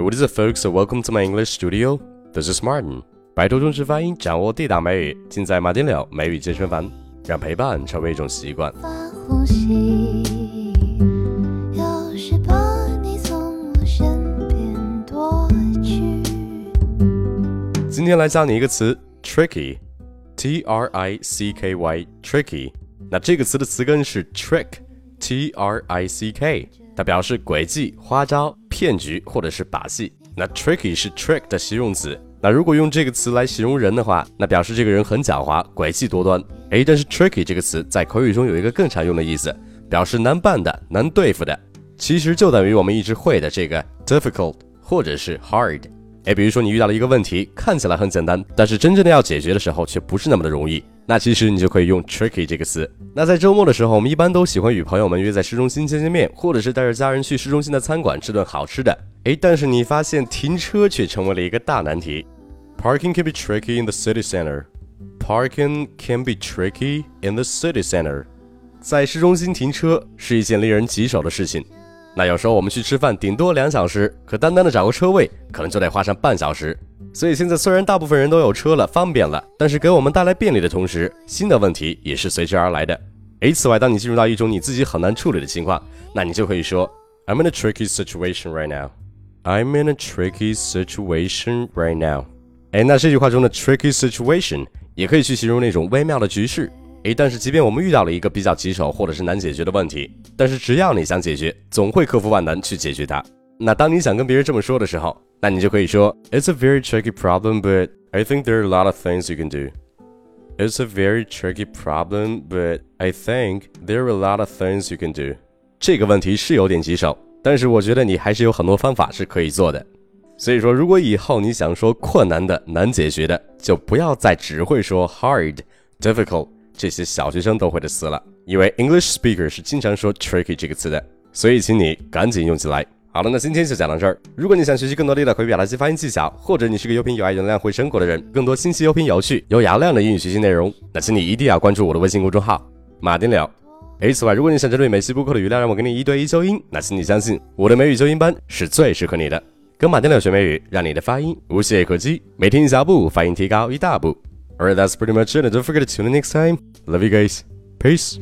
What is it, folks? Welcome to my English studio. This is Martin. 摆脱中式发音，掌握地道美语，尽在马丁了美语健身房，让陪伴成为一种习惯。发呼吸，有时把你从我身边夺去。今天来教你一个词，tricky，t r i c k y，tricky。那这个词的词根是 trick，t r i c k，它表示诡计、花招、骗局或者是把戏。那 tricky 是 trick 的形容词。那如果用这个词来形容人的话，那表示这个人很狡猾、诡计多端。诶，但是 tricky 这个词在口语中有一个更常用的意思，表示难办的、难对付的，其实就等于我们一直会的这个 difficult 或者是 hard。哎，比如说你遇到了一个问题，看起来很简单，但是真正的要解决的时候却不是那么的容易，那其实你就可以用 tricky 这个词。那在周末的时候，我们一般都喜欢与朋友们约在市中心见见面，或者是带着家人去市中心的餐馆吃顿好吃的。哎，但是你发现停车却成为了一个大难题。Parking can be tricky in the city center. Parking can be tricky in the city center. 在市中心停车是一件令人棘手的事情。那有时候我们去吃饭，顶多两小时，可单单的找个车位，可能就得花上半小时。所以现在虽然大部分人都有车了，方便了，但是给我们带来便利的同时，新的问题也是随之而来的。诶，此外，当你进入到一种你自己很难处理的情况，那你就可以说 I'm in a tricky situation right now. I'm in a tricky situation right now. 诶，那这句话中的 tricky situation 也可以去形容那种微妙的局势。诶，但是即便我们遇到了一个比较棘手或者是难解决的问题，但是只要你想解决，总会克服万难去解决它。那当你想跟别人这么说的时候，那你就可以说，It's a very tricky problem, but I think there are a lot of things you can do. It's a very tricky problem, but I think there are a lot of things you can do. 这个问题是有点棘手，但是我觉得你还是有很多方法是可以做的。所以说，如果以后你想说困难的、难解决的，就不要再只会说 hard、difficult。这些小学生都会的词了，因为 English speaker 是经常说 tricky 这个词的，所以请你赶紧用起来。好了，那今天就讲到这儿。如果你想学习更多地道口语表达及发音技巧，或者你是个有品有爱、有能量、会生活的人，更多清晰、有品、有趣、有雅量的英语学习内容，那请你一定要关注我的微信公众号马丁聊。诶，此外，如果你想针对每期播客的语料让我给你一对一纠音，那请你相信我的美语纠音班是最适合你的。跟马丁聊学美语，让你的发音无懈可击，每天一小步，发音提高一大步。Alright, that's pretty much it. Don't forget to tune in next time. Love you guys. Peace.